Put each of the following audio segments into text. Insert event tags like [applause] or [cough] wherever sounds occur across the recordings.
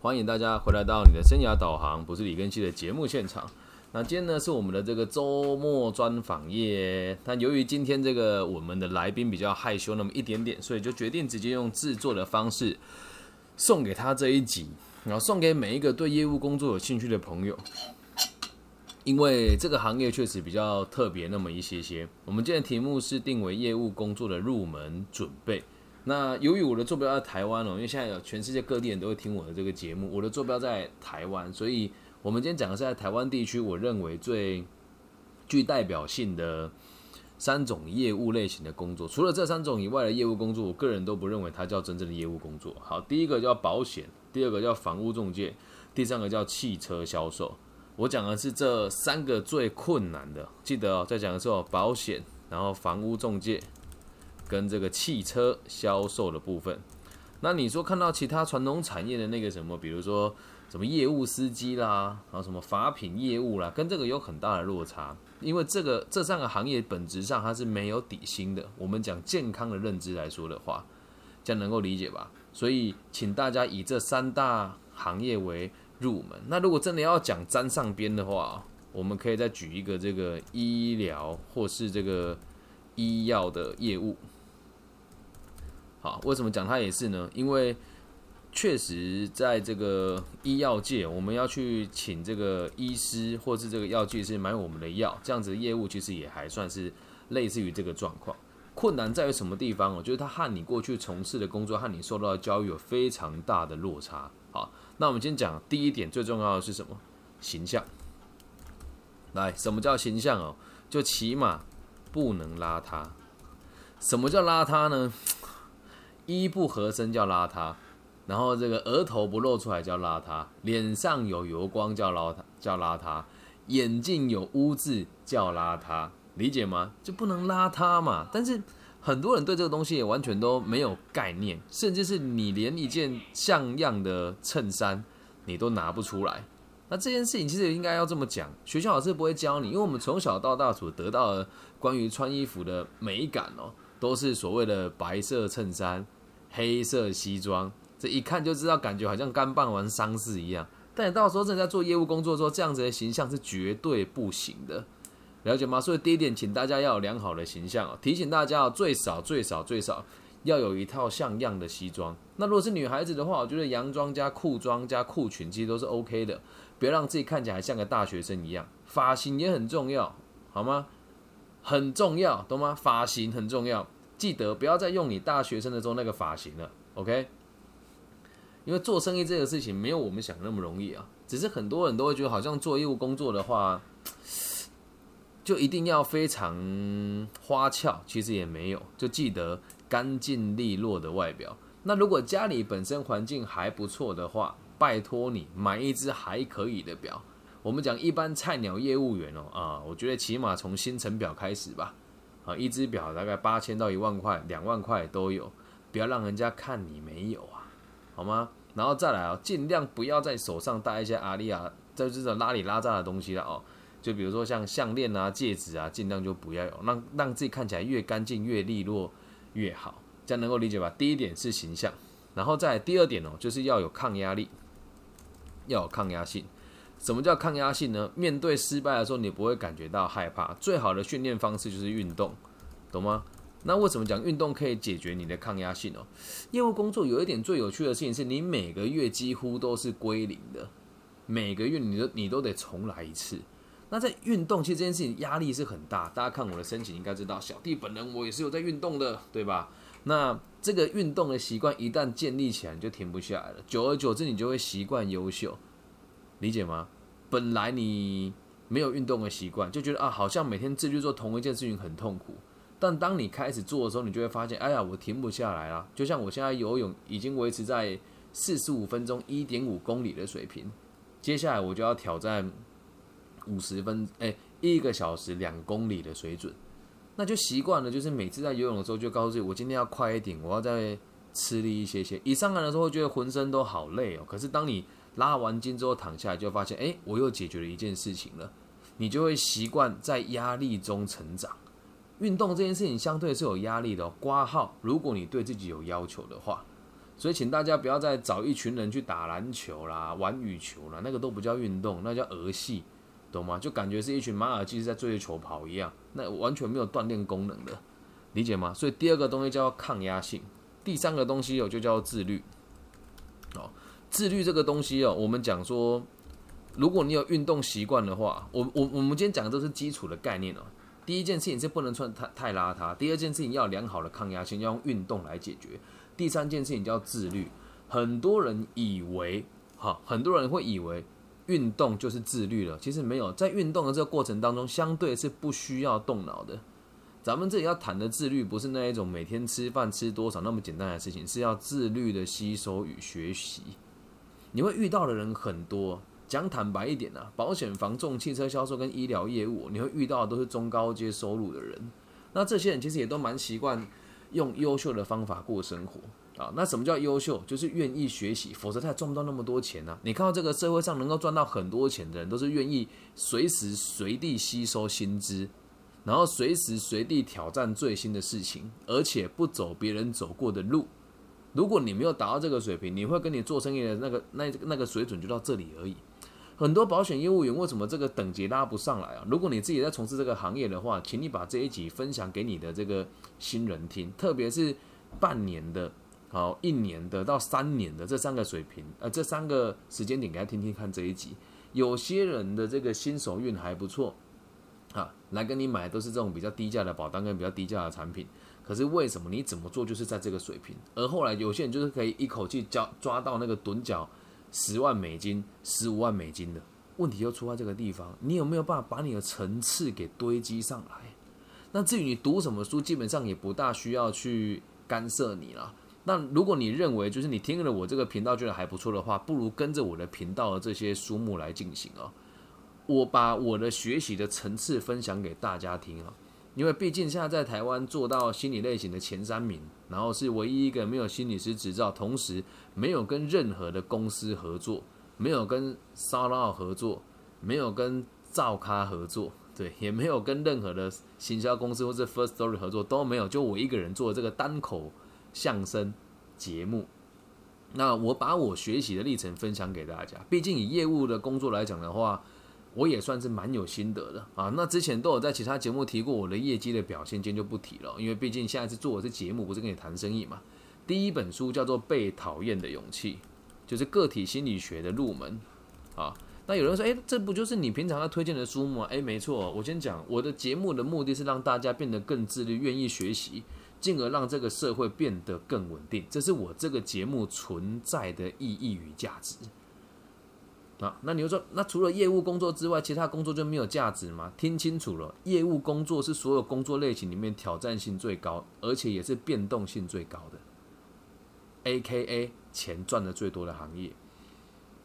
欢迎大家回来到你的生涯导航，不是李根熙的节目现场。那今天呢是我们的这个周末专访夜，但由于今天这个我们的来宾比较害羞那么一点点，所以就决定直接用制作的方式送给他这一集，然后送给每一个对业务工作有兴趣的朋友。因为这个行业确实比较特别那么一些些。我们今天题目是定为业务工作的入门准备。那由于我的坐标在台湾哦，因为现在有全世界各地人都会听我的这个节目，我的坐标在台湾，所以我们今天讲的是在台湾地区，我认为最具代表性的三种业务类型的工作。除了这三种以外的业务工作，我个人都不认为它叫真正的业务工作。好，第一个叫保险，第二个叫房屋中介，第三个叫汽车销售。我讲的是这三个最困难的，记得哦，在讲的时候，保险，然后房屋中介。跟这个汽车销售的部分，那你说看到其他传统产业的那个什么，比如说什么业务司机啦，然后什么法品业务啦，跟这个有很大的落差，因为这个这三个行业本质上它是没有底薪的。我们讲健康的认知来说的话，这样能够理解吧？所以请大家以这三大行业为入门。那如果真的要讲沾上边的话，我们可以再举一个这个医疗或是这个医药的业务。好，为什么讲它也是呢？因为确实在这个医药界，我们要去请这个医师或是这个药剂师买我们的药，这样子的业务其实也还算是类似于这个状况。困难在于什么地方？我觉得它和你过去从事的工作和你受到的教育有非常大的落差。好，那我们先讲第一点，最重要的是什么？形象。来，什么叫形象哦？就起码不能邋遢。什么叫邋遢呢？衣不合身叫邋遢，然后这个额头不露出来叫邋遢，脸上有油光叫邋遢，叫邋遢，眼镜有污渍叫邋遢，理解吗？就不能邋遢嘛。但是很多人对这个东西也完全都没有概念，甚至是你连一件像样的衬衫你都拿不出来。那这件事情其实应该要这么讲，学校老师不会教你，因为我们从小到大所得到的关于穿衣服的美感哦，都是所谓的白色衬衫。黑色西装，这一看就知道，感觉好像刚办完丧事一样。但你到时候正在做业务工作的时候，这样子的形象是绝对不行的，了解吗？所以第一点，请大家要有良好的形象哦。提醒大家哦，最少最少最少要有一套像样的西装。那如果是女孩子的话，我觉得洋装加裤装加裤裙其实都是 OK 的，别让自己看起来像个大学生一样。发型也很重要，好吗？很重要，懂吗？发型很重要。记得不要再用你大学生的时候那个发型了，OK？因为做生意这个事情没有我们想那么容易啊。只是很多人都会觉得，好像做业务工作的话，就一定要非常花俏，其实也没有。就记得干净利落的外表。那如果家里本身环境还不错的话，拜托你买一只还可以的表。我们讲一般菜鸟业务员哦，啊，我觉得起码从星辰表开始吧。啊，一只表大概八千到一万块，两万块都有，不要让人家看你没有啊，好吗？然后再来啊，尽量不要在手上戴一些阿丽亚，这这种拉里拉扎的东西了哦。就比如说像项链啊、戒指啊，尽量就不要有，让让自己看起来越干净、越利落越好，这样能够理解吧？第一点是形象，然后再第二点哦，就是要有抗压力，要有抗压性。什么叫抗压性呢？面对失败的时候，你不会感觉到害怕。最好的训练方式就是运动，懂吗？那为什么讲运动可以解决你的抗压性哦？业务工作有一点最有趣的事情是，你每个月几乎都是归零的，每个月你都你都得重来一次。那在运动，其实这件事情压力是很大。大家看我的申请应该知道，小弟本人我也是有在运动的，对吧？那这个运动的习惯一旦建立起来，你就停不下来了。久而久之，你就会习惯优秀。理解吗？本来你没有运动的习惯，就觉得啊，好像每天自律做同一件事情很痛苦。但当你开始做的时候，你就会发现，哎呀，我停不下来了。就像我现在游泳已经维持在四十五分钟一点五公里的水平，接下来我就要挑战五十分，哎，一个小时两公里的水准。那就习惯了，就是每次在游泳的时候，就告诉自己，我今天要快一点，我要再吃力一些些。一上岸的时候，会觉得浑身都好累哦。可是当你拉完筋之后躺下来，就发现，哎，我又解决了一件事情了。你就会习惯在压力中成长。运动这件事情相对是有压力的，挂号。如果你对自己有要求的话，所以请大家不要再找一群人去打篮球啦、玩羽球啦，那个都不叫运动，那叫儿戏，懂吗？就感觉是一群马尔济斯在追着球跑一样，那完全没有锻炼功能的，理解吗？所以第二个东西叫抗压性，第三个东西有就叫自律。自律这个东西哦，我们讲说，如果你有运动习惯的话，我我我们今天讲的都是基础的概念哦。第一件事情是不能穿太太邋遢，第二件事情要良好的抗压性，要用运动来解决。第三件事情叫自律，很多人以为，哈，很多人会以为运动就是自律了，其实没有，在运动的这个过程当中，相对是不需要动脑的。咱们这里要谈的自律，不是那一种每天吃饭吃多少那么简单的事情，是要自律的吸收与学习。你会遇到的人很多，讲坦白一点啊，保险、房仲、汽车销售跟医疗业务，你会遇到的都是中高阶收入的人，那这些人其实也都蛮习惯。用优秀的方法过生活啊？那什么叫优秀？就是愿意学习，否则他也赚不到那么多钱呢。你看到这个社会上能够赚到很多钱的人，都是愿意随时随地吸收薪资，然后随时随地挑战最新的事情，而且不走别人走过的路。如果你没有达到这个水平，你会跟你做生意的那个那那个水准就到这里而已。很多保险业务员为什么这个等级拉不上来啊？如果你自己在从事这个行业的话，请你把这一集分享给你的这个新人听，特别是半年的、好一年的到三年的这三个水平，呃，这三个时间点给他听听看这一集。有些人的这个新手运还不错，啊，来跟你买都是这种比较低价的保单跟比较低价的产品，可是为什么你怎么做就是在这个水平？而后来有些人就是可以一口气交抓到那个趸角。十万美金、十五万美金的问题就出在这个地方，你有没有办法把你的层次给堆积上来？那至于你读什么书，基本上也不大需要去干涉你了。那如果你认为就是你听了我这个频道觉得还不错的话，不如跟着我的频道的这些书目来进行啊。我把我的学习的层次分享给大家听啊。因为毕竟现在在台湾做到心理类型的前三名，然后是唯一一个没有心理师执照，同时没有跟任何的公司合作，没有跟骚扰合作，没有跟造咖合作，对，也没有跟任何的行销公司或者 First Story 合作都没有，就我一个人做这个单口相声节目。那我把我学习的历程分享给大家，毕竟以业务的工作来讲的话。我也算是蛮有心得的啊，那之前都有在其他节目提过我的业绩的表现，今天就不提了，因为毕竟下一次做我这节目，不是跟你谈生意嘛。第一本书叫做《被讨厌的勇气》，就是个体心理学的入门啊。那有人说，诶，这不就是你平常要推荐的书吗？诶，没错，我先讲，我的节目的目的是让大家变得更自律，愿意学习，进而让这个社会变得更稳定，这是我这个节目存在的意义与价值。啊，那你就说，那除了业务工作之外，其他工作就没有价值吗？听清楚了，业务工作是所有工作类型里面挑战性最高，而且也是变动性最高的，A K A 钱赚的最多的行业。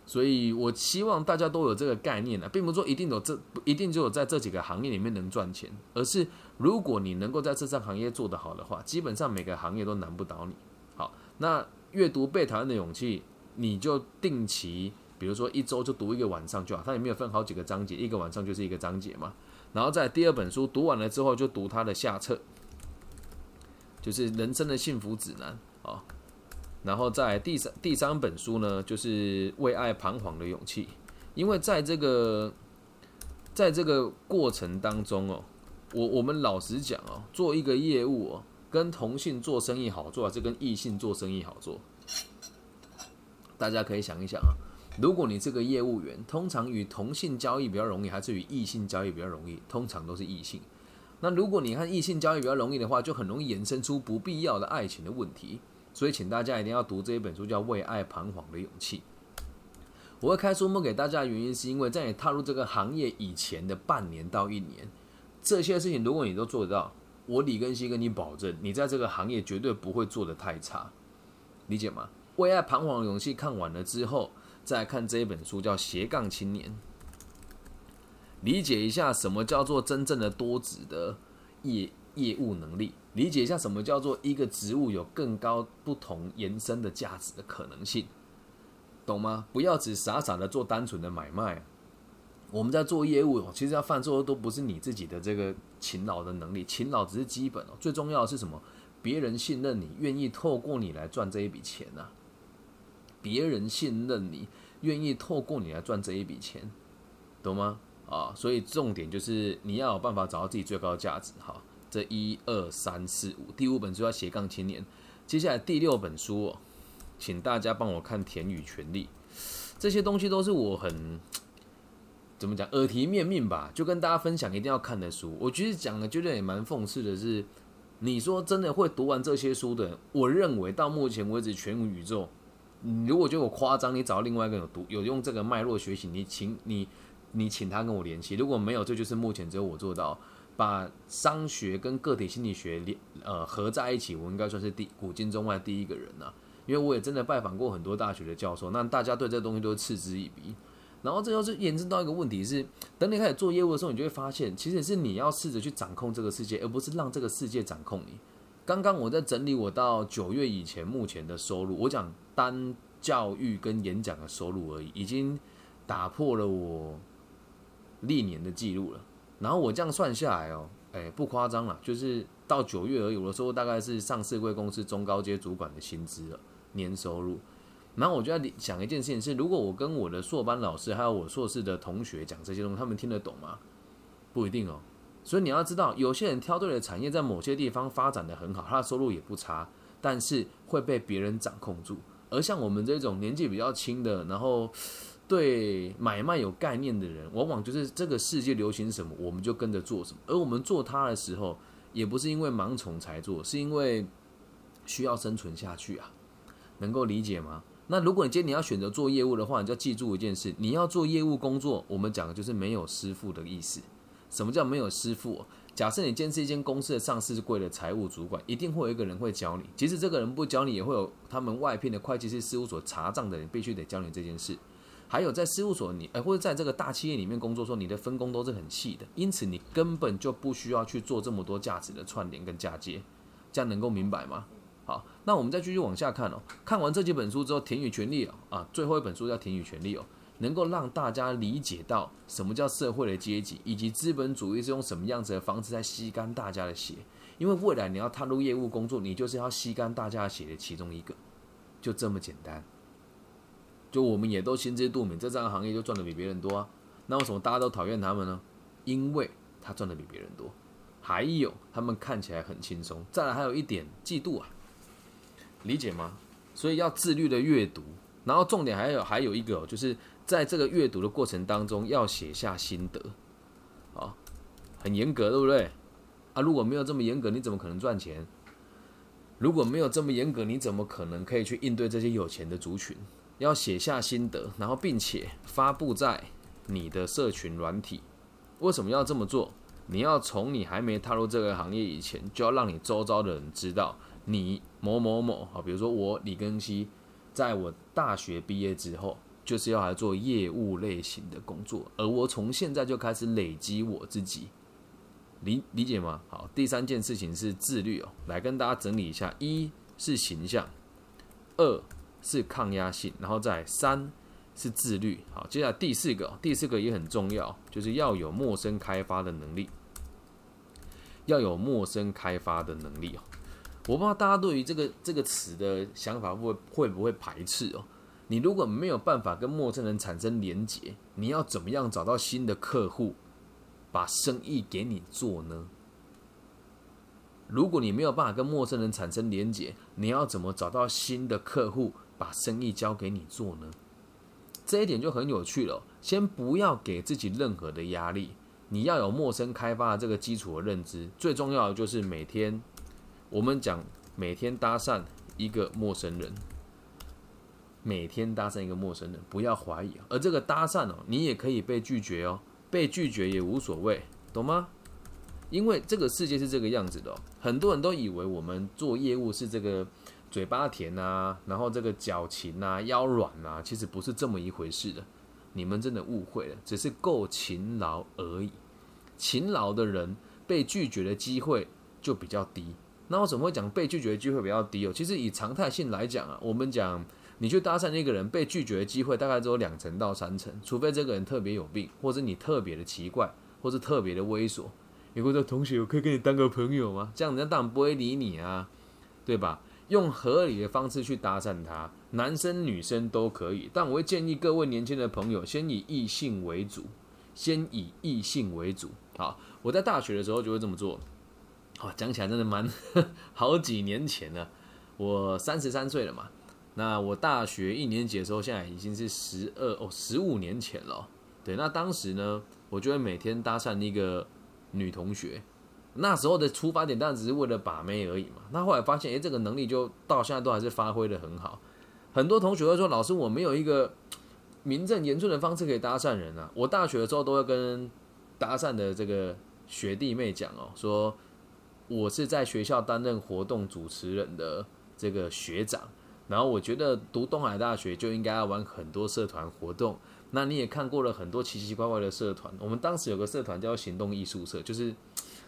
所以我希望大家都有这个概念啊，并不是说一定有这一定就有在这几个行业里面能赚钱，而是如果你能够在这项行业做得好的话，基本上每个行业都难不倒你。好，那阅读被讨厌的勇气，你就定期。比如说一周就读一个晚上就好，它也没有分好几个章节，一个晚上就是一个章节嘛。然后在第二本书读完了之后，就读它的下册，就是人生的幸福指南啊。然后在第三第三本书呢，就是为爱彷徨的勇气。因为在这个在这个过程当中哦，我我们老实讲哦，做一个业务哦，跟同性做生意好做，还是跟异性做生意好做？大家可以想一想啊。如果你这个业务员，通常与同性交易比较容易，还是与异性交易比较容易？通常都是异性。那如果你和异性交易比较容易的话，就很容易衍生出不必要的爱情的问题。所以，请大家一定要读这一本书，叫《为爱彷徨的勇气》。我会开书目给大家的原因，是因为在你踏入这个行业以前的半年到一年，这些事情如果你都做得到，我李根熙跟你保证，你在这个行业绝对不会做得太差。理解吗？《为爱彷徨的勇气》看完了之后。再看这一本书，叫《斜杠青年》，理解一下什么叫做真正的多职的业业务能力，理解一下什么叫做一个职务有更高不同延伸的价值的可能性，懂吗？不要只傻傻的做单纯的买卖。我们在做业务，其实要犯错的都不是你自己的这个勤劳的能力，勤劳只是基本哦，最重要的是什么？别人信任你，愿意透过你来赚这一笔钱呐。别人信任你，愿意透过你来赚这一笔钱，懂吗？啊，所以重点就是你要有办法找到自己最高价值。哈，这一二三四五，第五本书要斜杠青年，接下来第六本书，请大家帮我看《田与权利》，这些东西都是我很怎么讲耳提面命吧，就跟大家分享一定要看的书。我觉得讲的觉得也蛮讽刺的是，你说真的会读完这些书的人，我认为到目前为止全宇宙，你如果觉得我夸张，你找另外一个有读有用这个脉络学习，你请你。你请他跟我联系，如果没有，这就是目前只有我做到，把商学跟个体心理学联呃合在一起，我应该算是第古今中外第一个人呐。因为我也真的拜访过很多大学的教授，那大家对这东西都是嗤之以鼻。然后这就是延伸到一个问题是，等你开始做业务的时候，你就会发现，其实是你要试着去掌控这个世界，而不是让这个世界掌控你。刚刚我在整理我到九月以前目前的收入，我讲单教育跟演讲的收入而已，已经打破了我。历年的记录了，然后我这样算下来哦，哎，不夸张了，就是到九月而已，我的收入大概是上市贵公司中高阶主管的薪资了，年收入。然后我就在想一件事情是，如果我跟我的硕班老师还有我硕士的同学讲这些东西，他们听得懂吗？不一定哦。所以你要知道，有些人挑对了产业，在某些地方发展的很好，他的收入也不差，但是会被别人掌控住。而像我们这种年纪比较轻的，然后。对买卖有概念的人，往往就是这个世界流行什么，我们就跟着做什么。而我们做它的时候，也不是因为盲从才做，是因为需要生存下去啊。能够理解吗？那如果你今天你要选择做业务的话，你就要记住一件事：你要做业务工作，我们讲的就是没有师傅的意思。什么叫没有师傅？假设你今天是一间公司的上市柜的财务主管，一定会有一个人会教你。即使这个人不教你，也会有他们外聘的会计师事务所查账的人，必须得教你这件事。还有在事务所，你哎，或者在这个大企业里面工作，说你的分工都是很细的，因此你根本就不需要去做这么多价值的串联跟嫁接，这样能够明白吗？好，那我们再继续往下看哦。看完这几本书之后，《田与权利》哦，啊，最后一本书叫《田与权利》哦，能够让大家理解到什么叫社会的阶级，以及资本主义是用什么样子的方式在吸干大家的血。因为未来你要踏入业务工作，你就是要吸干大家的血的其中一个，就这么简单。就我们也都心知肚明，在这个行业就赚的比别人多啊。那为什么大家都讨厌他们呢？因为他赚的比别人多，还有他们看起来很轻松。再来还有一点嫉妒啊，理解吗？所以要自律的阅读，然后重点还有还有一个，就是在这个阅读的过程当中要写下心得，啊，很严格，对不对？啊，如果没有这么严格，你怎么可能赚钱？如果没有这么严格，你怎么可能可以去应对这些有钱的族群？要写下心得，然后并且发布在你的社群软体。为什么要这么做？你要从你还没踏入这个行业以前，就要让你周遭的人知道你某某某啊，比如说我李根熙，在我大学毕业之后，就是要来做业务类型的工作，而我从现在就开始累积我自己，理理解吗？好，第三件事情是自律哦，来跟大家整理一下：一是形象，二。是抗压性，然后再三是自律。好，接下来第四个，第四个也很重要，就是要有陌生开发的能力，要有陌生开发的能力哦。我不知道大家对于这个这个词的想法会会不会排斥哦？你如果没有办法跟陌生人产生连结，你要怎么样找到新的客户，把生意给你做呢？如果你没有办法跟陌生人产生连结，你要怎么找到新的客户？把生意交给你做呢，这一点就很有趣了。先不要给自己任何的压力，你要有陌生开发的这个基础的认知。最重要的就是每天，我们讲每天搭讪一个陌生人，每天搭讪一个陌生人，不要怀疑。而这个搭讪哦，你也可以被拒绝哦，被拒绝也无所谓，懂吗？因为这个世界是这个样子的，很多人都以为我们做业务是这个。嘴巴甜啊，然后这个脚勤啊，腰软啊，其实不是这么一回事的。你们真的误会了，只是够勤劳而已。勤劳的人被拒绝的机会就比较低。那我怎么会讲被拒绝的机会比较低哦？其实以常态性来讲啊，我们讲你去搭讪那个人被拒绝的机会大概只有两成到三成，除非这个人特别有病，或者你特别的奇怪，或者特别的猥琐。有个同学，我可以跟你当个朋友吗？这样人家当然不会理你啊，对吧？用合理的方式去搭讪他，男生女生都可以，但我会建议各位年轻的朋友先以异性为主，先以异性为主。好，我在大学的时候就会这么做。好，讲起来真的蛮 [laughs] 好几年前了，我三十三岁了嘛。那我大学一年级的时候，现在已经是十二哦，十五年前了。对，那当时呢，我就会每天搭讪一个女同学。那时候的出发点当然只是为了把妹而已嘛。那后来发现，哎，这个能力就到现在都还是发挥的很好。很多同学会说：“老师，我没有一个名正言顺的方式可以搭讪人啊。”我大学的时候都会跟搭讪的这个学弟妹讲哦，说我是在学校担任活动主持人的这个学长。然后我觉得读东海大学就应该要玩很多社团活动。那你也看过了很多奇奇怪怪的社团。我们当时有个社团叫行动艺术社，就是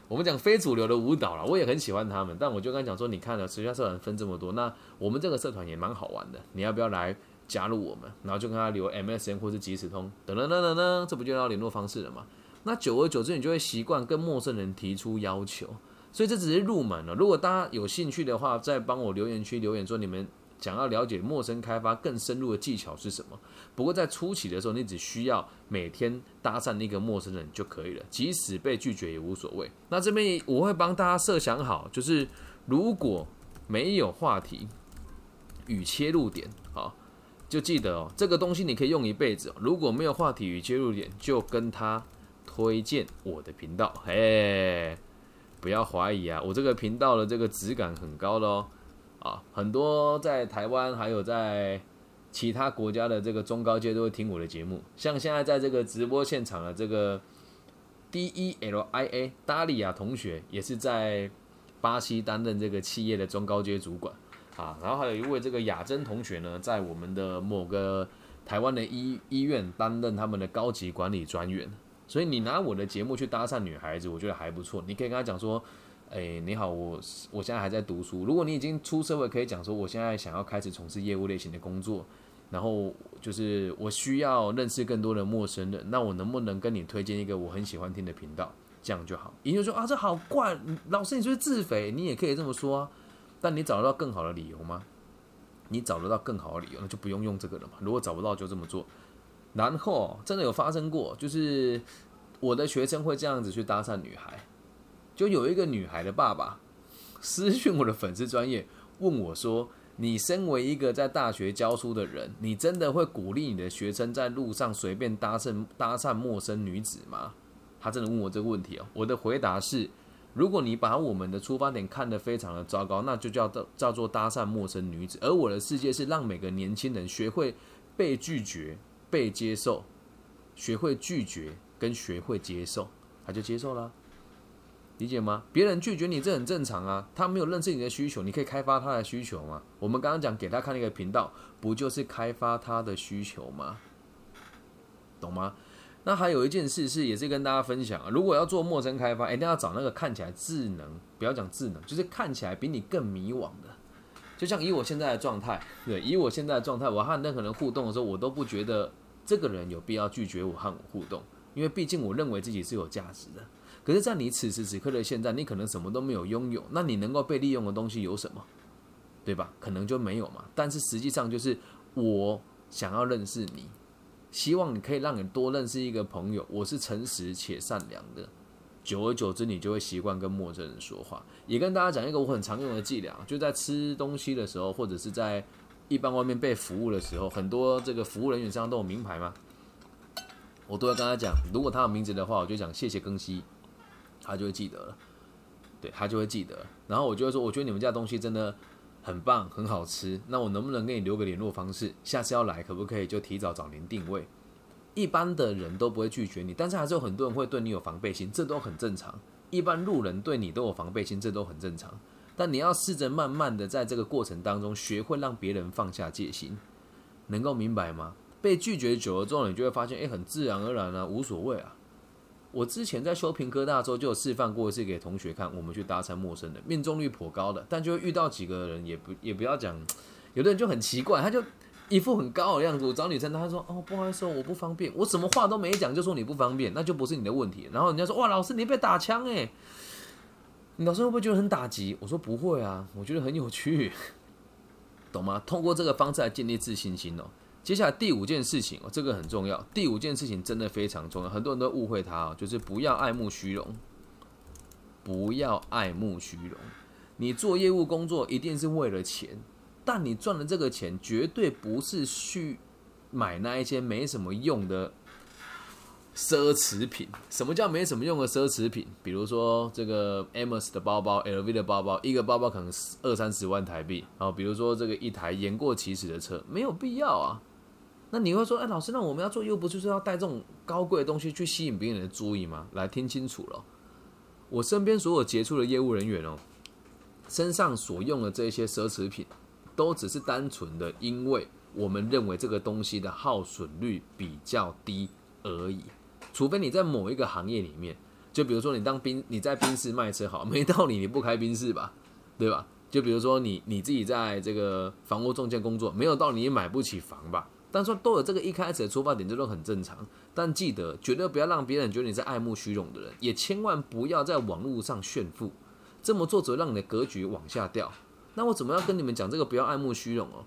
我们讲非主流的舞蹈了。我也很喜欢他们，但我就跟他讲说：“你看了学校社团分这么多，那我们这个社团也蛮好玩的，你要不要来加入我们？”然后就跟他留 MSN 或是即时通，等等等等等，这不就要联络方式了吗？那久而久之，你就会习惯跟陌生人提出要求。所以这只是入门了。如果大家有兴趣的话，再帮我留言区留言说你们。想要了解陌生开发更深入的技巧是什么？不过在初期的时候，你只需要每天搭讪一个陌生人就可以了，即使被拒绝也无所谓。那这边我会帮大家设想好，就是如果没有话题与切入点，好，就记得哦，这个东西你可以用一辈子。如果没有话题与切入点，就跟他推荐我的频道，嘿，不要怀疑啊，我这个频道的这个质感很高的哦。啊，很多在台湾还有在其他国家的这个中高阶都会听我的节目，像现在在这个直播现场的这个 D E L I A 达利亚同学，也是在巴西担任这个企业的中高阶主管啊。然后还有一位这个雅珍同学呢，在我们的某个台湾的医医院担任他们的高级管理专员。所以你拿我的节目去搭讪女孩子，我觉得还不错。你可以跟他讲说。哎，你好，我我现在还在读书。如果你已经出社会，可以讲说我现在想要开始从事业务类型的工作，然后就是我需要认识更多的陌生人，那我能不能跟你推荐一个我很喜欢听的频道？这样就好。也就说啊，这好怪，老师你是不是自肥？你也可以这么说啊。但你找得到更好的理由吗？你找得到更好的理由，那就不用用这个了嘛。如果找不到，就这么做。然后真的有发生过，就是我的学生会这样子去搭讪女孩。就有一个女孩的爸爸私讯我的粉丝专业，问我说：“你身为一个在大学教书的人，你真的会鼓励你的学生在路上随便搭讪搭讪陌生女子吗？”他真的问我这个问题哦。我的回答是：如果你把我们的出发点看得非常的糟糕，那就叫做叫做搭讪陌生女子。而我的世界是让每个年轻人学会被拒绝、被接受，学会拒绝跟学会接受，他就接受了。理解吗？别人拒绝你，这很正常啊。他没有认识你的需求，你可以开发他的需求吗？我们刚刚讲给他看那个频道，不就是开发他的需求吗？懂吗？那还有一件事是，也是跟大家分享啊。如果要做陌生开发，一定要找那个看起来智能，不要讲智能，就是看起来比你更迷惘的。就像以我现在的状态，对，以我现在的状态，我和任何人互动的时候，我都不觉得这个人有必要拒绝我和我互动，因为毕竟我认为自己是有价值的。可是，在你此时此刻的现在，你可能什么都没有拥有，那你能够被利用的东西有什么？对吧？可能就没有嘛。但是实际上，就是我想要认识你，希望你可以让你多认识一个朋友。我是诚实且善良的，久而久之，你就会习惯跟陌生人说话。也跟大家讲一个我很常用的伎俩，就在吃东西的时候，或者是在一般外面被服务的时候，很多这个服务人员身上都有名牌嘛，我都会跟他讲，如果他有名字的话，我就讲谢谢更新。他就会记得了，对他就会记得。然后我就会说，我觉得你们家东西真的很棒，很好吃。那我能不能给你留个联络方式？下次要来可不可以就提早找您定位？一般的人都不会拒绝你，但是还是有很多人会对你有防备心，这都很正常。一般路人对你都有防备心，这都很正常。但你要试着慢慢的在这个过程当中，学会让别人放下戒心，能够明白吗？被拒绝久了之后，你就会发现，哎，很自然而然啊，无所谓啊。我之前在修平科大的时候就有示范过一次给同学看，我们去搭讪陌生人，命中率颇高的，但就遇到几个人也不也不要讲，有的人就很奇怪，他就一副很高傲的样子。我找女生，他说哦不好意思，我不方便，我什么话都没讲就说你不方便，那就不是你的问题。然后人家说哇老师你被打枪哎，老师会不会觉得很打击？我说不会啊，我觉得很有趣。[laughs] 懂吗？通过这个方式来建立自信心哦。接下来第五件事情哦，这个很重要。第五件事情真的非常重要，很多人都误会它哦，就是不要爱慕虚荣，不要爱慕虚荣。你做业务工作一定是为了钱，但你赚的这个钱绝对不是去买那一些没什么用的奢侈品。什么叫没什么用的奢侈品？比如说这个 Amos 的包包、LV 的包包，一个包包可能二三十万台币。然后比如说这个一台言过其实的车，没有必要啊。那你会说，哎，老师，那我们要做又，不就是要带这种高贵的东西去吸引别人的注意吗？来听清楚了，我身边所有杰出的业务人员哦，身上所用的这些奢侈品，都只是单纯的，因为我们认为这个东西的耗损率比较低而已。除非你在某一个行业里面，就比如说你当兵，你在宾士卖车好，没道理你不开宾士吧，对吧？就比如说你你自己在这个房屋中介工作，没有道理你买不起房吧？但说都有这个一开始的出发点，这都很正常。但记得绝对不要让别人觉得你是爱慕虚荣的人，也千万不要在网络上炫富。这么做只会让你的格局往下掉。那我怎么要跟你们讲这个不要爱慕虚荣哦？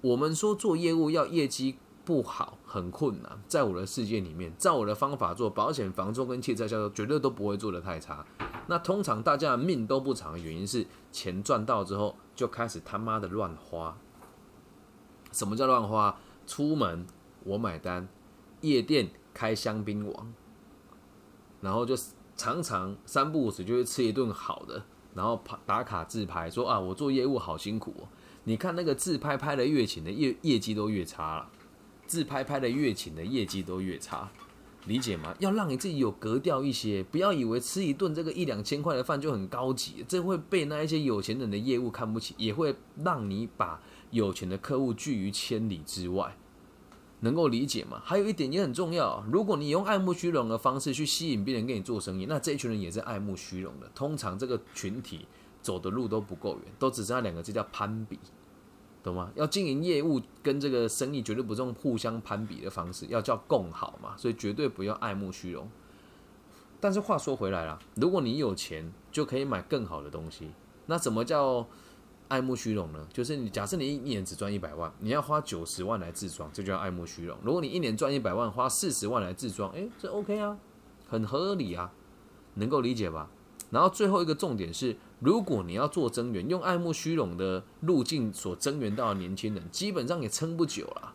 我们说做业务要业绩不好很困难，在我的世界里面，照我的方法做保险、房租跟汽车销售，绝对都不会做得太差。那通常大家的命都不长的，原因是钱赚到之后就开始他妈的乱花。什么叫乱花？出门我买单，夜店开香槟王，然后就常常三不五时就会吃一顿好的，然后打打卡自拍，说啊我做业务好辛苦。你看那个自拍拍的越勤的业业绩都越差了，自拍拍的越勤的业绩都越差，理解吗？要让你自己有格调一些，不要以为吃一顿这个一两千块的饭就很高级，这会被那一些有钱人的业务看不起，也会让你把。有钱的客户拒于千里之外，能够理解吗？还有一点也很重要，如果你用爱慕虚荣的方式去吸引别人跟你做生意，那这一群人也是爱慕虚荣的。通常这个群体走的路都不够远，都只剩下两个字叫攀比，懂吗？要经营业务跟这个生意，绝对不是用互相攀比的方式，要叫共好嘛。所以绝对不要爱慕虚荣。但是话说回来了，如果你有钱，就可以买更好的东西。那怎么叫？爱慕虚荣呢，就是你假设你一年只赚一百万，你要花九十万来自装，这叫爱慕虚荣。如果你一年赚一百万，花四十万来自装，诶，这 OK 啊，很合理啊，能够理解吧？然后最后一个重点是，如果你要做增援，用爱慕虚荣的路径所增援到的年轻人，基本上也撑不久了，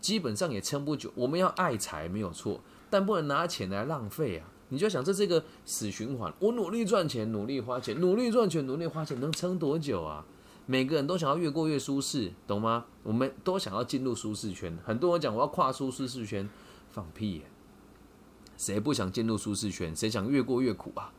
基本上也撑不久。我们要爱财没有错，但不能拿钱来浪费啊！你就想这是一个死循环，我努力赚钱，努力花钱，努力赚钱，努力花钱，能撑多久啊？每个人都想要越过越舒适，懂吗？我们都想要进入舒适圈。很多人讲我要跨出舒适圈，放屁！谁不想进入舒适圈？谁想越过越苦啊？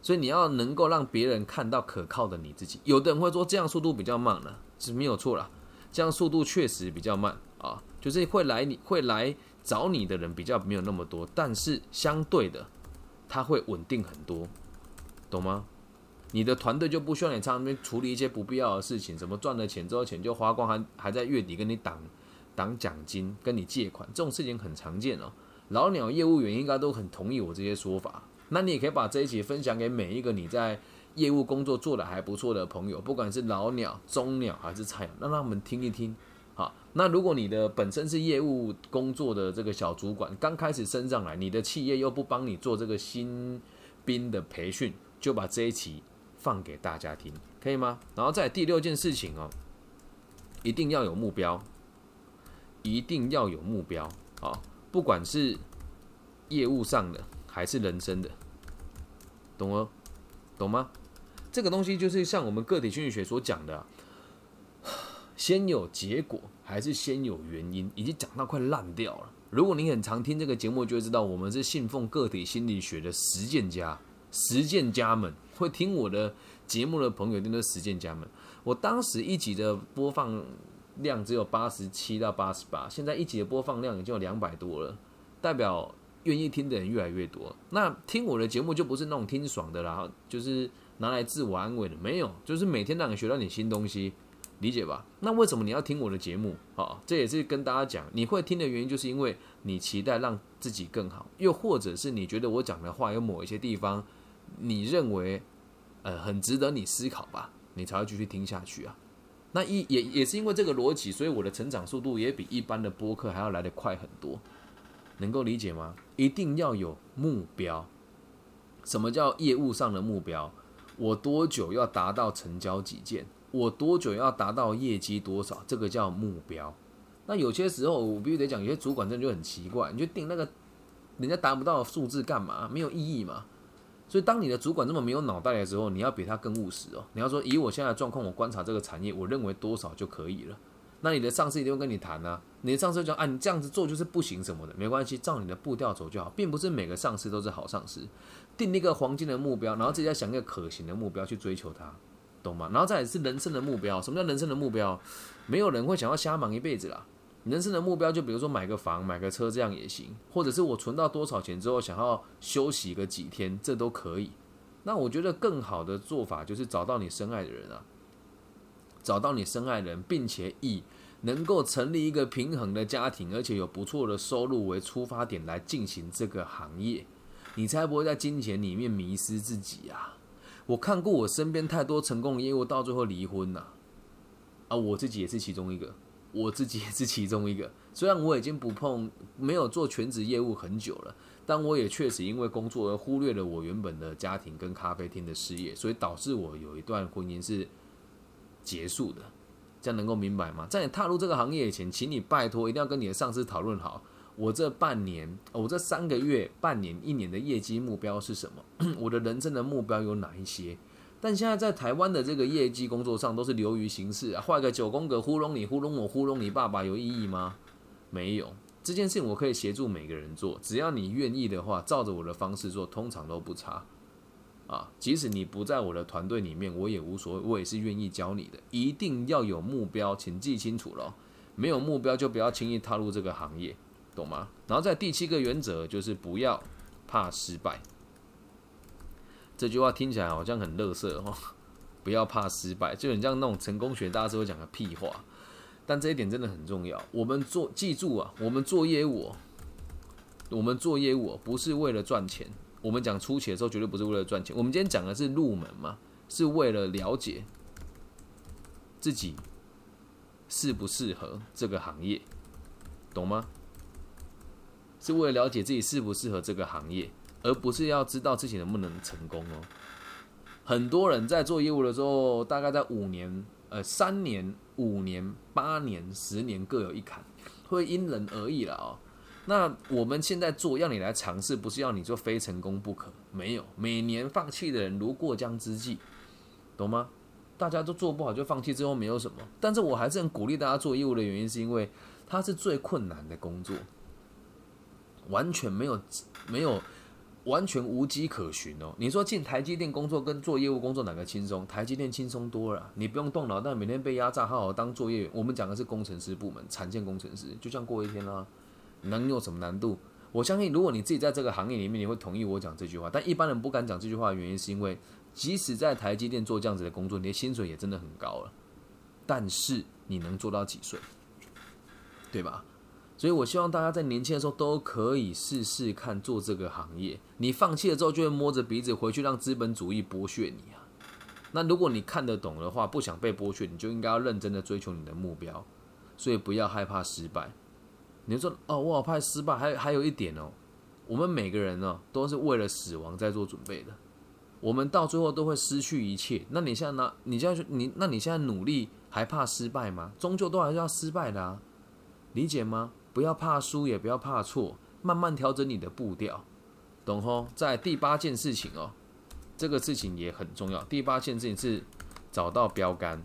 所以你要能够让别人看到可靠的你自己。有的人会说这样速度比较慢了，是没有错了。这样速度确实比较慢啊，就是会来你会来找你的人比较没有那么多，但是相对的，他会稳定很多，懂吗？你的团队就不需要你在那边处理一些不必要的事情，什么赚了钱之后钱就花光，还还在月底跟你挡挡奖金，跟你借款，这种事情很常见哦。老鸟业务员应该都很同意我这些说法。那你也可以把这一期分享给每一个你在业务工作做的还不错的朋友，不管是老鸟、中鸟还是菜鸟，让他们听一听。好，那如果你的本身是业务工作的这个小主管，刚开始升上来，你的企业又不帮你做这个新兵的培训，就把这一期。放给大家听，可以吗？然后在第六件事情哦，一定要有目标，一定要有目标啊！不管是业务上的还是人生的，懂哦？懂吗？这个东西就是像我们个体心理学所讲的，先有结果还是先有原因，已经讲到快烂掉了。如果你很常听这个节目，就会知道我们是信奉个体心理学的实践家。实践家们 [laughs] 会听我的节目的朋友，一定都是实践家们。我当时一集的播放量只有八十七到八十八，现在一集的播放量已经有两百多了，代表愿意听的人越来越多。那听我的节目就不是那种听爽的啦，就是拿来自我安慰的，没有，就是每天让你学到点新东西，理解吧？那为什么你要听我的节目？好，这也是跟大家讲，你会听的原因，就是因为你期待让自己更好，又或者是你觉得我讲的话有某一些地方。你认为，呃，很值得你思考吧？你才会继续听下去啊，那一也也是因为这个逻辑，所以我的成长速度也比一般的播客还要来得快很多。能够理解吗？一定要有目标。什么叫业务上的目标？我多久要达到成交几件？我多久要达到业绩多少？这个叫目标。那有些时候我必须得讲，有些主管真的就很奇怪，你就定那个人家达不到数字干嘛？没有意义嘛。所以当你的主管这么没有脑袋的时候，你要比他更务实哦。你要说以我现在的状况，我观察这个产业，我认为多少就可以了。那你的上司一定会跟你谈啊，你的上司讲啊，你这样子做就是不行什么的，没关系，照你的步调走就好，并不是每个上司都是好上司。定一个黄金的目标，然后自己再想一个可行的目标去追求它，懂吗？然后再是人生的目标。什么叫人生的目标？没有人会想要瞎忙一辈子啦。人生的目标就比如说买个房、买个车，这样也行，或者是我存到多少钱之后想要休息个几天，这都可以。那我觉得更好的做法就是找到你深爱的人啊，找到你深爱的人，并且以能够成立一个平衡的家庭，而且有不错的收入为出发点来进行这个行业。你才不会在金钱里面迷失自己啊！我看过我身边太多成功的业务到最后离婚呐，啊，我自己也是其中一个，我自己也是其中一个。[laughs] 虽然我已经不碰，没有做全职业务很久了，但我也确实因为工作而忽略了我原本的家庭跟咖啡厅的事业，所以导致我有一段婚姻是结束的。这样能够明白吗？在你踏入这个行业以前，请你拜托一定要跟你的上司讨论好。我这半年，我这三个月、半年、一年的业绩目标是什么？[clears throat] 我的人生的目标有哪一些？但现在在台湾的这个业绩工作上都是流于形式啊，画个九宫格糊弄你、糊弄我、糊弄你爸爸有意义吗？没有。这件事情我可以协助每个人做，只要你愿意的话，照着我的方式做，通常都不差。啊，即使你不在我的团队里面，我也无所谓，我也是愿意教你的。一定要有目标，请记清楚了。没有目标就不要轻易踏入这个行业。懂吗？然后在第七个原则就是不要怕失败。这句话听起来好像很乐色哦，[laughs] 不要怕失败，就很像那种成功学大师会讲的屁话。但这一点真的很重要。我们做，记住啊，我们做业务，我们做业务不是为了赚钱。我们讲初期的时候绝对不是为了赚钱。我们今天讲的是入门嘛，是为了了解自己适不适合这个行业，懂吗？是为了了解自己适不适合这个行业，而不是要知道自己能不能成功哦。很多人在做业务的时候，大概在五年、呃三年、五年、八年、十年各有一坎，会因人而异了哦。那我们现在做，要你来尝试，不是要你做非成功不可。没有，每年放弃的人如过江之鲫，懂吗？大家都做不好就放弃之后没有什么，但是我还是很鼓励大家做业务的原因，是因为它是最困难的工作。完全没有，没有，完全无迹可寻哦。你说进台积电工作跟做业务工作哪个轻松？台积电轻松多了，你不用动脑，但每天被压榨，好好当作业员。我们讲的是工程师部门，产线工程师，就像过一天啦。能有什么难度？我相信，如果你自己在这个行业里面，你会同意我讲这句话。但一般人不敢讲这句话的原因，是因为即使在台积电做这样子的工作，你的薪水也真的很高了。但是你能做到几岁？对吧？所以，我希望大家在年轻的时候都可以试试看做这个行业。你放弃了之后，就会摸着鼻子回去让资本主义剥削你啊。那如果你看得懂的话，不想被剥削，你就应该要认真的追求你的目标。所以，不要害怕失败。你说哦，我好怕失败。还还有一点哦，我们每个人呢，都是为了死亡在做准备的。我们到最后都会失去一切。那你现在呢？你现在你，那你现在努力还怕失败吗？终究都还是要失败的啊，理解吗？不要怕输，也不要怕错，慢慢调整你的步调，懂吼？在第八件事情哦，这个事情也很重要。第八件事情是找到标杆。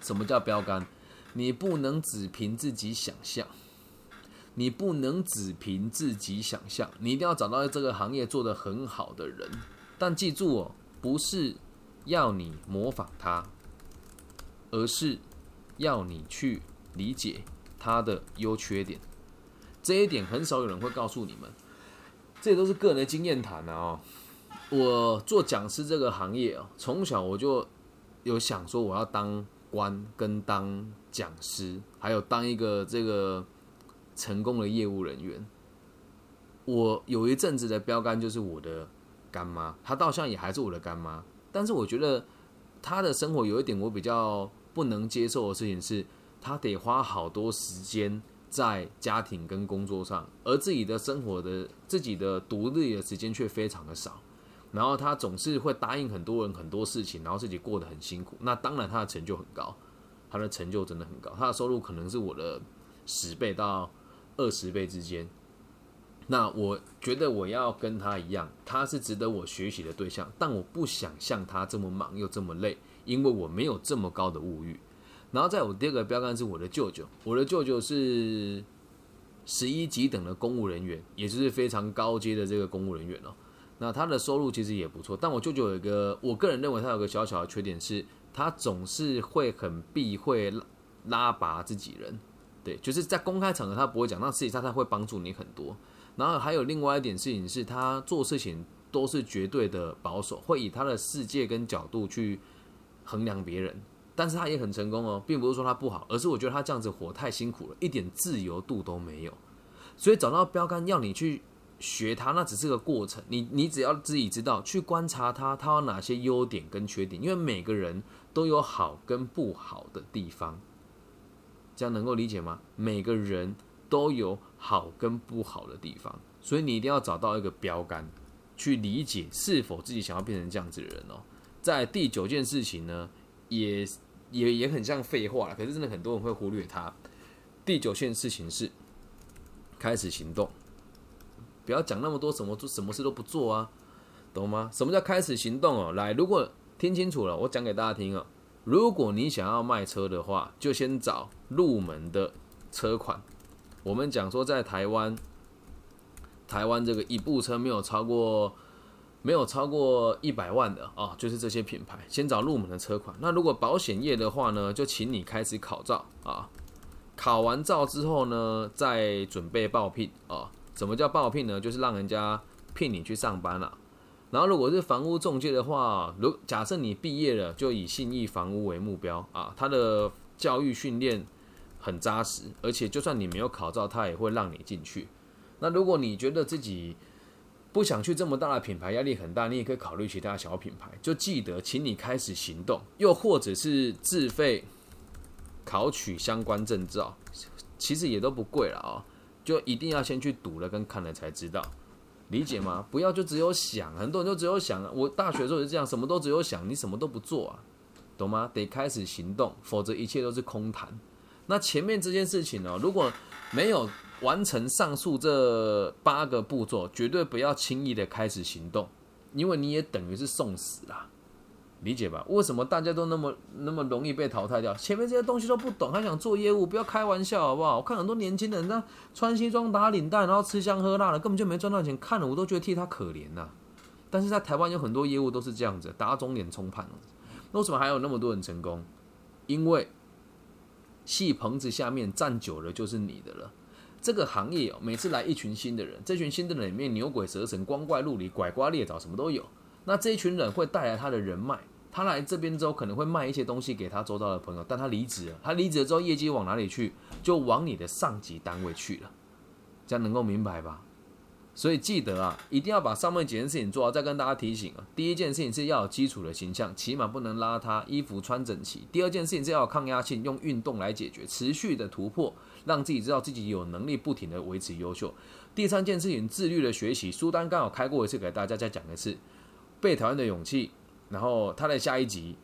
什么叫标杆？你不能只凭自己想象，你不能只凭自己想象，你一定要找到这个行业做得很好的人。但记住哦，不是要你模仿他，而是要你去理解。他的优缺点，这一点很少有人会告诉你们，这都是个人的经验谈啊。哦，我做讲师这个行业啊，从小我就有想说我要当官跟当讲师，还有当一个这个成功的业务人员。我有一阵子的标杆就是我的干妈，她到现在也还是我的干妈，但是我觉得她的生活有一点我比较不能接受的事情是，他得花好多时间在家庭跟工作上，而自己的生活的自己的独立的时间却非常的少。然后他总是会答应很多人很多事情，然后自己过得很辛苦。那当然他的成就很高，他的成就真的很高，他的收入可能是我的十倍到二十倍之间。那我觉得我要跟他一样，他是值得我学习的对象，但我不想像他这么忙又这么累，因为我没有这么高的物欲。然后在我第二个标杆是我的舅舅，我的舅舅是十一级等的公务人员，也就是非常高阶的这个公务人员哦。那他的收入其实也不错，但我舅舅有一个，我个人认为他有个小小的缺点是，他总是会很避讳拉拔自己人，对，就是在公开场合他不会讲，但实际上他会帮助你很多。然后还有另外一点事情是，他做事情都是绝对的保守，会以他的世界跟角度去衡量别人，但是他也很成功哦，并不是说他不好，而是我觉得他这样子活太辛苦了，一点自由度都没有，所以找到标杆要你去。学他那只是个过程，你你只要自己知道去观察他，他有哪些优点跟缺点，因为每个人都有好跟不好的地方，这样能够理解吗？每个人都有好跟不好的地方，所以你一定要找到一个标杆，去理解是否自己想要变成这样子的人哦。在第九件事情呢，也也也很像废话了可是真的很多人会忽略它。第九件事情是开始行动。不要讲那么多，什么做什么事都不做啊，懂吗？什么叫开始行动哦？来，如果听清楚了，我讲给大家听哦。如果你想要卖车的话，就先找入门的车款。我们讲说，在台湾，台湾这个一部车没有超过没有超过一百万的啊，就是这些品牌，先找入门的车款。那如果保险业的话呢，就请你开始考照啊，考完照之后呢，再准备报聘啊。什么叫报聘呢？就是让人家聘你去上班了。然后如果是房屋中介的话，如假设你毕业了，就以信义房屋为目标啊。他的教育训练很扎实，而且就算你没有考照，他也会让你进去。那如果你觉得自己不想去这么大的品牌，压力很大，你也可以考虑其他小品牌。就记得，请你开始行动，又或者是自费考取相关证照，其实也都不贵了啊。就一定要先去读了跟看了才知道，理解吗？不要就只有想，很多人就只有想。我大学的时候也是这样，什么都只有想，你什么都不做啊，懂吗？得开始行动，否则一切都是空谈。那前面这件事情呢，如果没有完成上述这八个步骤，绝对不要轻易的开始行动，因为你也等于是送死啦。理解吧？为什么大家都那么那么容易被淘汰掉？前面这些东西都不懂，还想做业务？不要开玩笑好不好？我看很多年轻人那穿西装打领带，然后吃香喝辣的，根本就没赚到钱，看了我都觉得替他可怜呐。但是在台湾有很多业务都是这样子，打肿脸充胖子。为什么还有那么多人成功？因为戏棚子下面站久了就是你的了。这个行业哦，每次来一群新的人，这群新的人里面牛鬼蛇神、光怪陆离、拐瓜裂枣什么都有。那这一群人会带来他的人脉。他来这边之后，可能会卖一些东西给他周遭的朋友，但他离职了。他离职了之后，业绩往哪里去？就往你的上级单位去了。这样能够明白吧？所以记得啊，一定要把上面几件事情做好。再跟大家提醒啊，第一件事情是要有基础的形象，起码不能邋遢，衣服穿整齐。第二件事情是要有抗压性，用运动来解决，持续的突破，让自己知道自己有能力，不停的维持优秀。第三件事情，自律的学习。书单刚好开过一次，给大家再讲一次。被讨厌的勇气。然后他的下一集，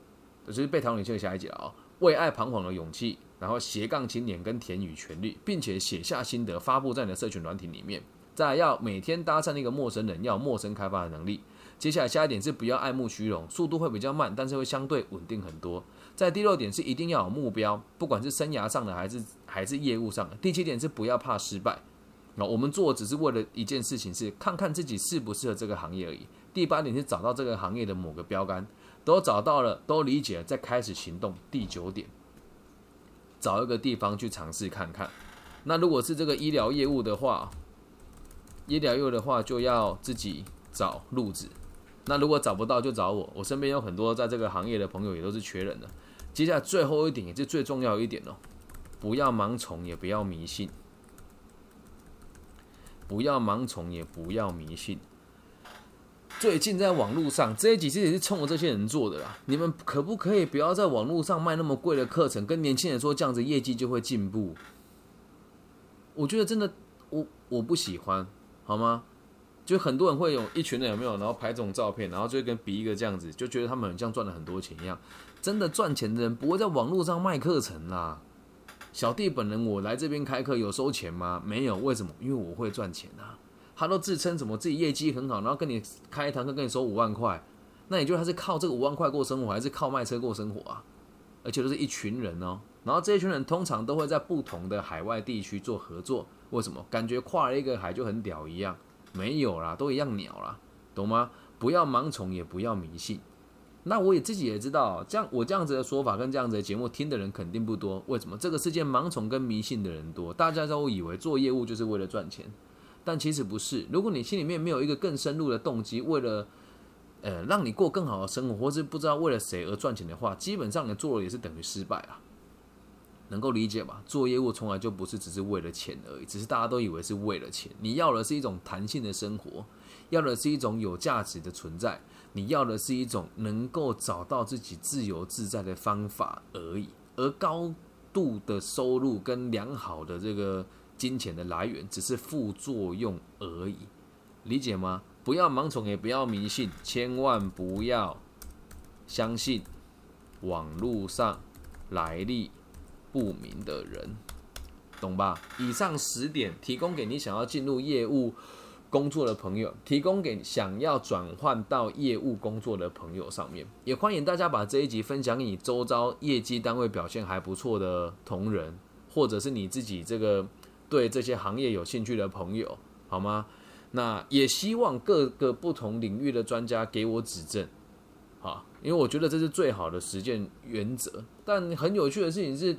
就是被讨厌的下一集了啊！为爱彷徨的勇气，然后斜杠青年跟田与权利，并且写下心得发布在你的社群软体里面。再要每天搭讪那个陌生人，要有陌生开发的能力。接下来下一点是不要爱慕虚荣，速度会比较慢，但是会相对稳定很多。在第六点是一定要有目标，不管是生涯上的还是还是业务上的。第七点是不要怕失败，那我们做只是为了一件事情，是看看自己适不适合这个行业而已。第八点是找到这个行业的某个标杆，都找到了，都理解了，再开始行动。第九点，找一个地方去尝试看看。那如果是这个医疗业务的话，医疗用的话就要自己找路子。那如果找不到就找我，我身边有很多在这个行业的朋友也都是缺人的。接下来最后一点也是最重要一点哦，不要盲从，也不要迷信。不要盲从，也不要迷信。最近在网络上这一集其实也是冲着这些人做的啦。你们可不可以不要在网络上卖那么贵的课程，跟年轻人说这样子业绩就会进步？我觉得真的，我我不喜欢，好吗？就很多人会有一群人有没有，然后拍这种照片，然后就跟比一个这样子，就觉得他们很像赚了很多钱一样。真的赚钱的人不会在网络上卖课程啦。小弟本人我来这边开课有收钱吗？没有，为什么？因为我会赚钱啊。他都自称什么自己业绩很好，然后跟你开一堂课跟你收五万块，那你觉得他是靠这个五万块过生活，还是靠卖车过生活啊？而且都是一群人哦，然后这一群人通常都会在不同的海外地区做合作，为什么？感觉跨了一个海就很屌一样？没有啦，都一样鸟啦，懂吗？不要盲从，也不要迷信。那我也自己也知道，这样我这样子的说法跟这样子的节目听的人肯定不多。为什么？这个世界盲从跟迷信的人多，大家都以为做业务就是为了赚钱。但其实不是，如果你心里面没有一个更深入的动机，为了呃让你过更好的生活，或是不知道为了谁而赚钱的话，基本上你做了也是等于失败啊。能够理解吧？做业务从来就不是只是为了钱而已，只是大家都以为是为了钱。你要的是一种弹性的生活，要的是一种有价值的存在，你要的是一种能够找到自己自由自在的方法而已。而高度的收入跟良好的这个。金钱的来源只是副作用而已，理解吗？不要盲从，也不要迷信，千万不要相信网络上来历不明的人，懂吧？以上十点提供给你想要进入业务工作的朋友，提供给想要转换到业务工作的朋友上面，也欢迎大家把这一集分享给你周遭业绩单位表现还不错的同仁，或者是你自己这个。对这些行业有兴趣的朋友，好吗？那也希望各个不同领域的专家给我指正，好，因为我觉得这是最好的实践原则。但很有趣的事情是，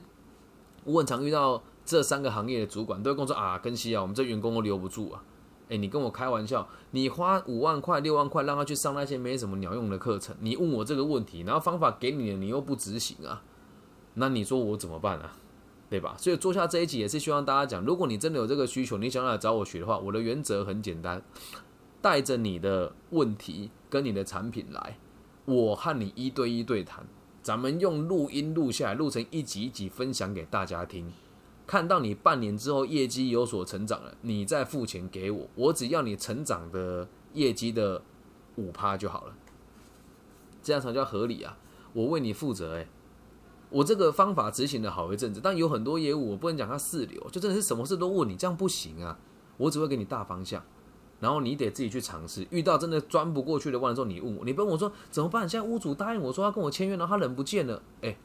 我很常遇到这三个行业的主管都会跟我说啊，根西啊，我们这员工都留不住啊。诶，你跟我开玩笑，你花五万块、六万块让他去上那些没什么鸟用的课程，你问我这个问题，然后方法给你了，你又不执行啊，那你说我怎么办啊？对吧？所以做下这一集也是希望大家讲，如果你真的有这个需求，你想要来找我学的话，我的原则很简单，带着你的问题跟你的产品来，我和你一对一对谈，咱们用录音录下来，录成一集一集分享给大家听。看到你半年之后业绩有所成长了，你再付钱给我，我只要你成长的业绩的五趴就好了，这样才叫合理啊！我为你负责，诶。我这个方法执行了好一阵子，但有很多业务我不能讲它四流，就真的是什么事都问你，这样不行啊！我只会给你大方向，然后你得自己去尝试。遇到真的钻不过去的问的时候，你问我，你问我说怎么办？现在屋主答应我说要跟我签约，然后他人不见了，哎，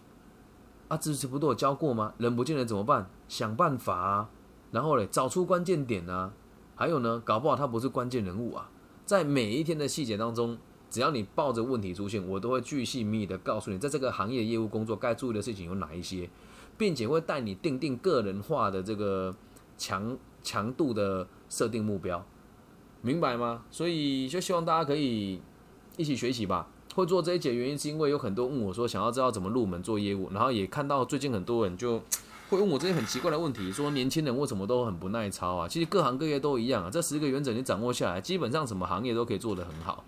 啊，支持不都有教过吗？人不见了怎么办？想办法啊！然后嘞，找出关键点啊！还有呢，搞不好他不是关键人物啊，在每一天的细节当中。只要你抱着问题出现，我都会巨细密的告诉你，在这个行业业务工作该注意的事情有哪一些，并且会带你定定个人化的这个强强度的设定目标，明白吗？所以就希望大家可以一起学习吧。会做这一节原因是因为有很多问我说想要知道怎么入门做业务，然后也看到最近很多人就会问我这些很奇怪的问题，说年轻人为什么都很不耐操啊？其实各行各业都一样啊，这十个原则你掌握下来，基本上什么行业都可以做得很好。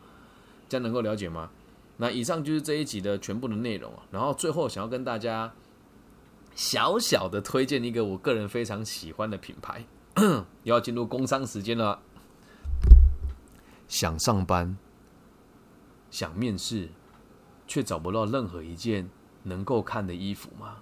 这样能够了解吗？那以上就是这一集的全部的内容啊。然后最后想要跟大家小小的推荐一个我个人非常喜欢的品牌，又 [coughs] 要进入工商时间了。想上班，想面试，却找不到任何一件能够看的衣服吗？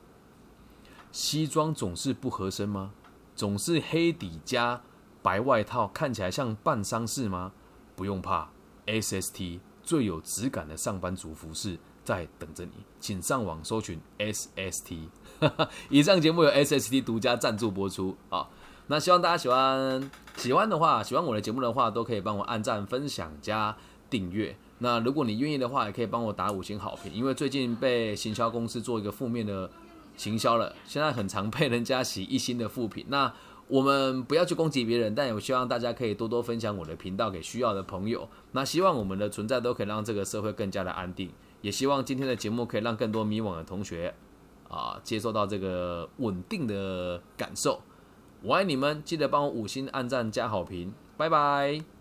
西装总是不合身吗？总是黑底加白外套，看起来像办丧事吗？不用怕，SST。最有质感的上班族服饰在等着你，请上网搜寻 SST。[laughs] 以上节目由 SST 独家赞助播出啊！那希望大家喜欢，喜欢的话，喜欢我的节目的话，都可以帮我按赞、分享、加订阅。那如果你愿意的话，也可以帮我打五星好评，因为最近被行销公司做一个负面的行销了，现在很常被人家洗一星的负评。那我们不要去攻击别人，但也希望大家可以多多分享我的频道给需要的朋友。那希望我们的存在都可以让这个社会更加的安定，也希望今天的节目可以让更多迷惘的同学啊接受到这个稳定的感受。我爱你们，记得帮我五星按赞加好评，拜拜。